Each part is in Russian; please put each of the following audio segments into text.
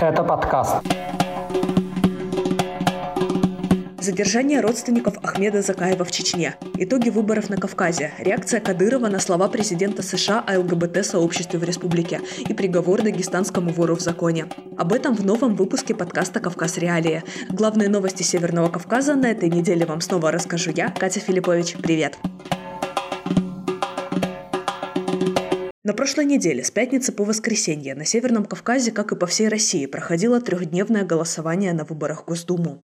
Это подкаст. Задержание родственников Ахмеда Закаева в Чечне. Итоги выборов на Кавказе. Реакция Кадырова на слова президента США о ЛГБТ-сообществе в республике. И приговор дагестанскому вору в законе. Об этом в новом выпуске подкаста «Кавказ Реалии». Главные новости Северного Кавказа на этой неделе вам снова расскажу я, Катя Филиппович. Привет! На прошлой неделе, с пятницы по воскресенье, на Северном Кавказе, как и по всей России, проходило трехдневное голосование на выборах в Госдуму.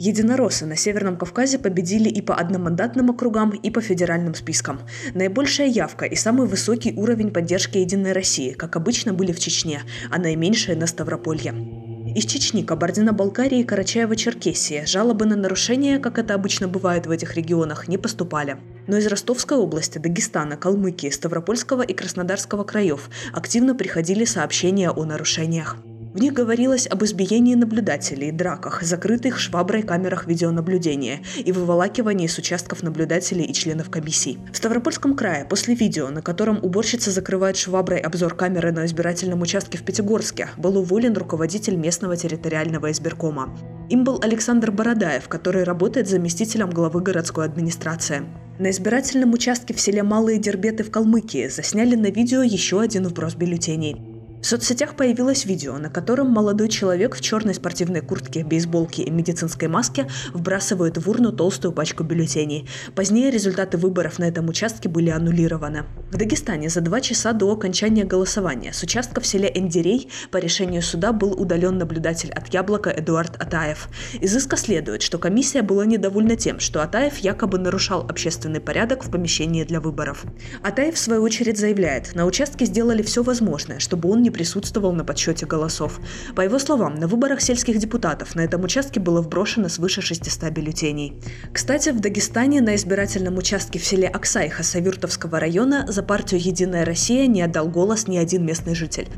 Единороссы на Северном Кавказе победили и по одномандатным округам, и по федеральным спискам. Наибольшая явка и самый высокий уровень поддержки Единой России, как обычно, были в Чечне, а наименьшие на Ставрополье. Из Чечни, Кабардино-Балкарии и Карачаева-Черкесии жалобы на нарушения, как это обычно бывает в этих регионах, не поступали. Но из Ростовской области, Дагестана, Калмыкии, Ставропольского и Краснодарского краев активно приходили сообщения о нарушениях. В них говорилось об избиении наблюдателей, драках, закрытых шваброй камерах видеонаблюдения и выволакивании с участков наблюдателей и членов комиссий. В Ставропольском крае после видео, на котором уборщица закрывает шваброй обзор камеры на избирательном участке в Пятигорске, был уволен руководитель местного территориального избиркома. Им был Александр Бородаев, который работает заместителем главы городской администрации. На избирательном участке в селе Малые Дербеты в Калмыкии засняли на видео еще один вброс бюллетеней. В соцсетях появилось видео, на котором молодой человек в черной спортивной куртке, бейсболке и медицинской маске вбрасывает в урну толстую пачку бюллетеней. Позднее результаты выборов на этом участке были аннулированы. В Дагестане за два часа до окончания голосования с участка в селе Эндерей по решению суда был удален наблюдатель от Яблока Эдуард Атаев. Из иска следует, что комиссия была недовольна тем, что Атаев якобы нарушал общественный порядок в помещении для выборов. Атаев в свою очередь заявляет, на участке сделали все возможное, чтобы он не присутствовал на подсчете голосов. По его словам, на выборах сельских депутатов на этом участке было вброшено свыше 600 бюллетеней. Кстати, в Дагестане на избирательном участке в селе Аксай Хасавюртовского района за партию «Единая Россия» не отдал голос ни один местный житель.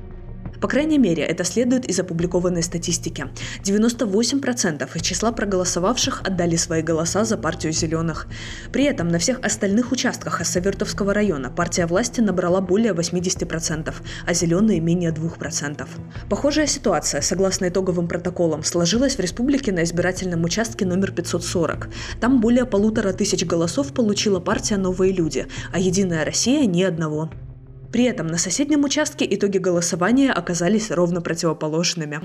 По крайней мере, это следует из опубликованной статистики. 98% из числа проголосовавших отдали свои голоса за партию «Зеленых». При этом на всех остальных участках Ассавертовского района партия власти набрала более 80%, а «Зеленые» менее 2%. Похожая ситуация, согласно итоговым протоколам, сложилась в республике на избирательном участке номер 540. Там более полутора тысяч голосов получила партия «Новые люди», а «Единая Россия» – ни одного. При этом на соседнем участке итоги голосования оказались ровно противоположными.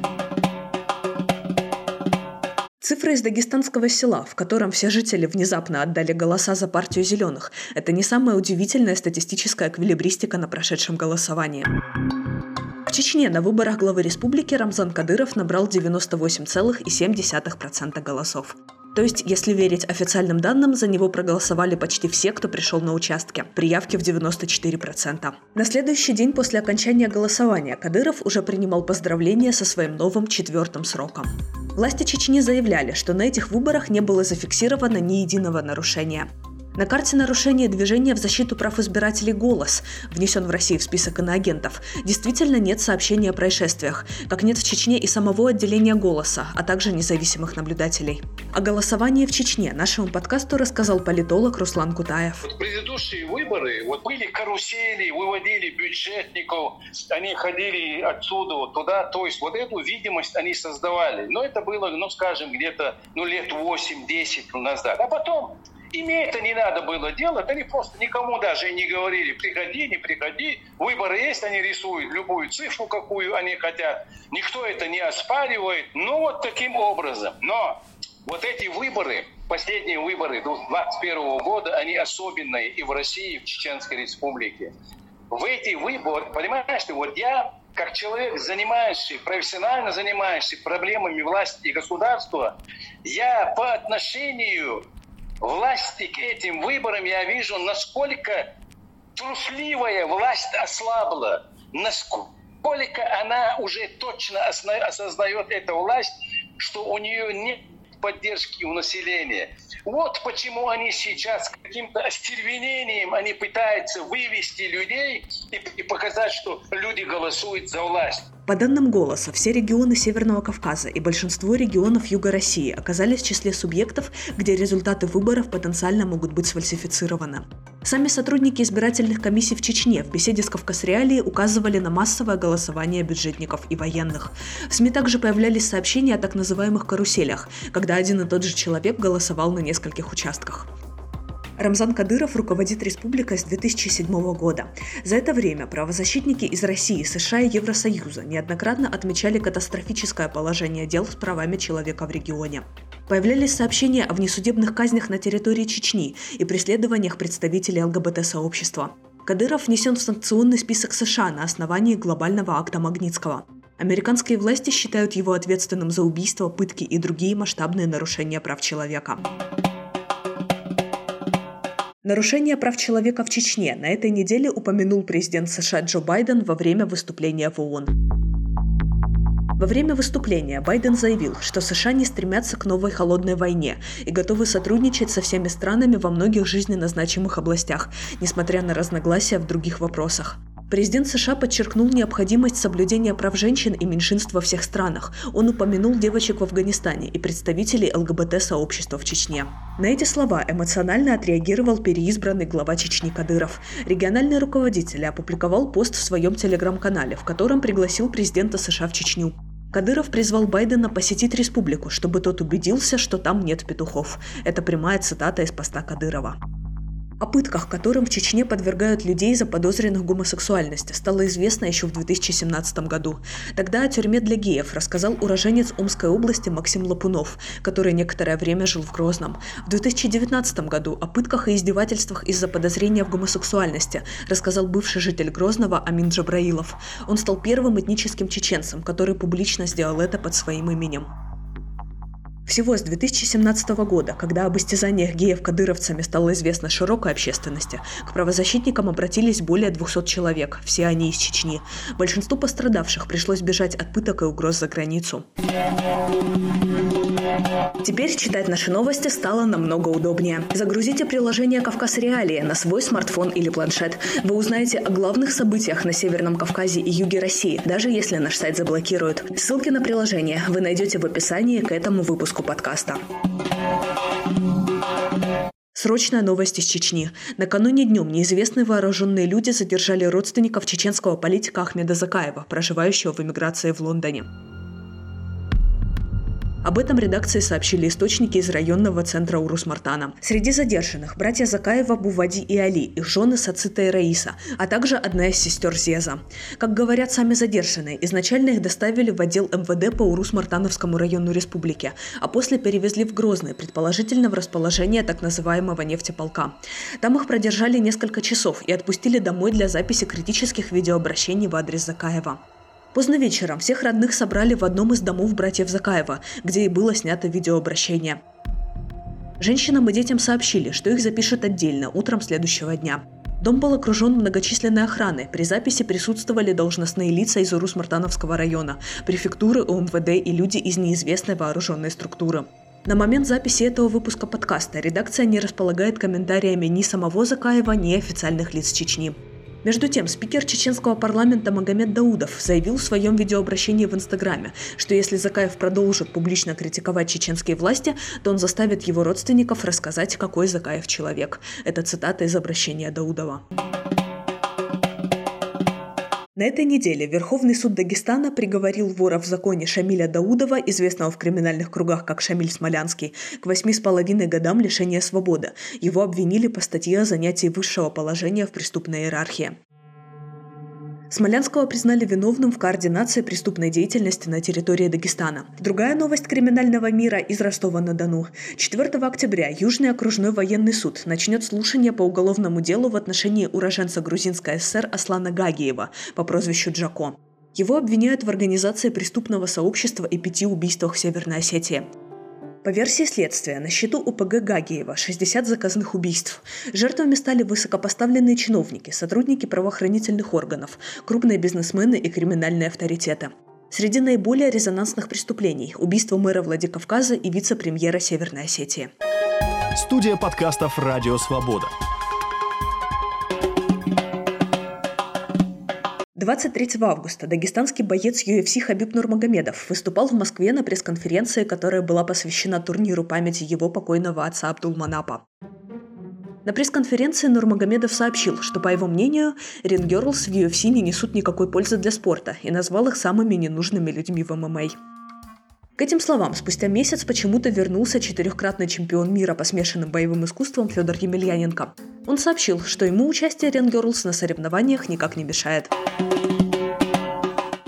Цифры из дагестанского села, в котором все жители внезапно отдали голоса за партию зеленых, это не самая удивительная статистическая эквилибристика на прошедшем голосовании. В Чечне на выборах главы республики Рамзан Кадыров набрал 98,7% голосов. То есть, если верить официальным данным, за него проголосовали почти все, кто пришел на участке, при явке в 94%. На следующий день после окончания голосования Кадыров уже принимал поздравления со своим новым четвертым сроком. Власти Чечни заявляли, что на этих выборах не было зафиксировано ни единого нарушения. На карте нарушения движения в защиту прав избирателей «Голос» внесен в России в список иноагентов. Действительно нет сообщения о происшествиях, как нет в Чечне и самого отделения «Голоса», а также независимых наблюдателей. О голосовании в Чечне нашему подкасту рассказал политолог Руслан Кутаев. Вот предыдущие выборы, вот были карусели, выводили бюджетников, они ходили отсюда вот туда, то есть вот эту видимость они создавали. Но это было, ну скажем, где-то ну, лет 8-10 назад. А потом им это не надо было делать, они просто никому даже не говорили, приходи, не приходи, выборы есть, они рисуют любую цифру, какую они хотят, никто это не оспаривает, ну вот таким образом. Но вот эти выборы, последние выборы 2021 года, они особенные и в России, и в Чеченской Республике. В эти выборы, понимаешь, вот я как человек, занимающий, профессионально занимающийся проблемами власти и государства, я по отношению власти к этим выборам я вижу, насколько трусливая власть ослабла, насколько она уже точно осознает эту власть, что у нее нет поддержки у населения. Вот почему они сейчас каким-то остервенением они пытаются вывести людей и, и показать, что люди голосуют за власть. По данным «Голоса», все регионы Северного Кавказа и большинство регионов Юга России оказались в числе субъектов, где результаты выборов потенциально могут быть сфальсифицированы. Сами сотрудники избирательных комиссий в Чечне в беседе с Кавказреалией указывали на массовое голосование бюджетников и военных. В СМИ также появлялись сообщения о так называемых каруселях, когда один и тот же человек голосовал на нескольких участках. Рамзан Кадыров руководит республикой с 2007 года. За это время правозащитники из России, США и Евросоюза неоднократно отмечали катастрофическое положение дел с правами человека в регионе. Появлялись сообщения о внесудебных казнях на территории Чечни и преследованиях представителей ЛГБТ-сообщества. Кадыров внесен в санкционный список США на основании глобального акта Магнитского. Американские власти считают его ответственным за убийство, пытки и другие масштабные нарушения прав человека. Нарушение прав человека в Чечне на этой неделе упомянул президент США Джо Байден во время выступления в ООН. Во время выступления Байден заявил, что США не стремятся к новой холодной войне и готовы сотрудничать со всеми странами во многих жизненно значимых областях, несмотря на разногласия в других вопросах. Президент США подчеркнул необходимость соблюдения прав женщин и меньшинств во всех странах. Он упомянул девочек в Афганистане и представителей ЛГБТ-сообщества в Чечне. На эти слова эмоционально отреагировал переизбранный глава Чечни Кадыров. Региональный руководитель опубликовал пост в своем телеграм-канале, в котором пригласил президента США в Чечню. Кадыров призвал Байдена посетить республику, чтобы тот убедился, что там нет петухов. Это прямая цитата из поста Кадырова. О пытках, которым в Чечне подвергают людей, заподозренных в гомосексуальности, стало известно еще в 2017 году. Тогда о тюрьме для геев рассказал уроженец Омской области Максим Лапунов, который некоторое время жил в Грозном. В 2019 году о пытках и издевательствах из-за подозрения в гомосексуальности рассказал бывший житель Грозного Амин Джабраилов. Он стал первым этническим чеченцем, который публично сделал это под своим именем. Всего с 2017 года, когда об истязаниях геев кадыровцами стало известно широкой общественности, к правозащитникам обратились более 200 человек, все они из Чечни. Большинству пострадавших пришлось бежать от пыток и угроз за границу. Теперь читать наши новости стало намного удобнее. Загрузите приложение «Кавказ Реалии» на свой смартфон или планшет. Вы узнаете о главных событиях на Северном Кавказе и юге России, даже если наш сайт заблокируют. Ссылки на приложение вы найдете в описании к этому выпуску подкаста. Срочная новость из Чечни. Накануне днем неизвестные вооруженные люди задержали родственников чеченского политика Ахмеда Закаева, проживающего в эмиграции в Лондоне. Об этом редакции сообщили источники из районного центра Урус-Мартана. Среди задержанных братья Закаева, Бувади и Али, их жены Сацита и Раиса, а также одна из сестер Зеза. Как говорят сами задержанные, изначально их доставили в отдел МВД по Урус-Мартановскому району республики, а после перевезли в Грозный, предположительно в расположение так называемого нефтеполка. Там их продержали несколько часов и отпустили домой для записи критических видеообращений в адрес Закаева. Поздно вечером всех родных собрали в одном из домов братьев Закаева, где и было снято видеообращение. Женщинам и детям сообщили, что их запишут отдельно утром следующего дня. Дом был окружен многочисленной охраной. При записи присутствовали должностные лица из Урус-Мартановского района, префектуры УМВД и люди из неизвестной вооруженной структуры. На момент записи этого выпуска подкаста редакция не располагает комментариями ни самого Закаева, ни официальных лиц Чечни. Между тем, спикер чеченского парламента Магомед Даудов заявил в своем видеообращении в Инстаграме, что если Закаев продолжит публично критиковать чеченские власти, то он заставит его родственников рассказать, какой Закаев человек. Это цитата из обращения Даудова. На этой неделе Верховный суд Дагестана приговорил вора в законе Шамиля Даудова, известного в криминальных кругах как Шамиль Смолянский, к восьми с половиной годам лишения свободы. Его обвинили по статье о занятии высшего положения в преступной иерархии. Смолянского признали виновным в координации преступной деятельности на территории Дагестана. Другая новость криминального мира из Ростова-на-Дону. 4 октября Южный окружной военный суд начнет слушание по уголовному делу в отношении уроженца Грузинской ССР Аслана Гагиева по прозвищу Джако. Его обвиняют в организации преступного сообщества и пяти убийствах в Северной Осетии. По версии следствия, на счету УПГ Гагиева 60 заказных убийств. Жертвами стали высокопоставленные чиновники, сотрудники правоохранительных органов, крупные бизнесмены и криминальные авторитеты. Среди наиболее резонансных преступлений – убийство мэра Владикавказа и вице-премьера Северной Осетии. Студия подкастов «Радио Свобода». 23 августа дагестанский боец UFC Хабиб Нурмагомедов выступал в Москве на пресс-конференции, которая была посвящена турниру памяти его покойного отца Абдулманапа. На пресс-конференции Нурмагомедов сообщил, что, по его мнению, рингерлс в UFC не несут никакой пользы для спорта и назвал их самыми ненужными людьми в ММА. К этим словам спустя месяц почему-то вернулся четырехкратный чемпион мира по смешанным боевым искусствам Федор Емельяненко. Он сообщил, что ему участие Рингерлс на соревнованиях никак не мешает.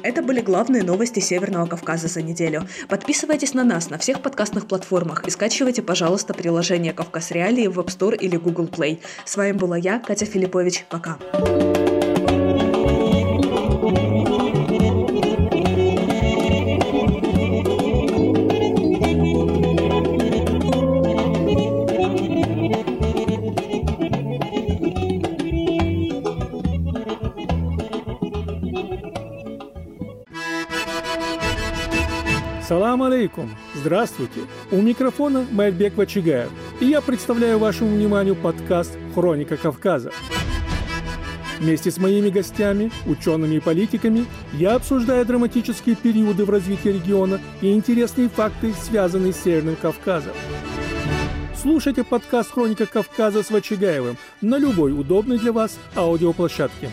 Это были главные новости Северного Кавказа за неделю. Подписывайтесь на нас на всех подкастных платформах и скачивайте, пожалуйста, приложение «Кавказ Реалии» в App Store или Google Play. С вами была я, Катя Филиппович. Пока. Салам алейкум! Здравствуйте! У микрофона Майрбек Вачигаев, и я представляю вашему вниманию подкаст «Хроника Кавказа». Вместе с моими гостями, учеными и политиками, я обсуждаю драматические периоды в развитии региона и интересные факты, связанные с Северным Кавказом. Слушайте подкаст «Хроника Кавказа» с Вачигаевым на любой удобной для вас аудиоплощадке.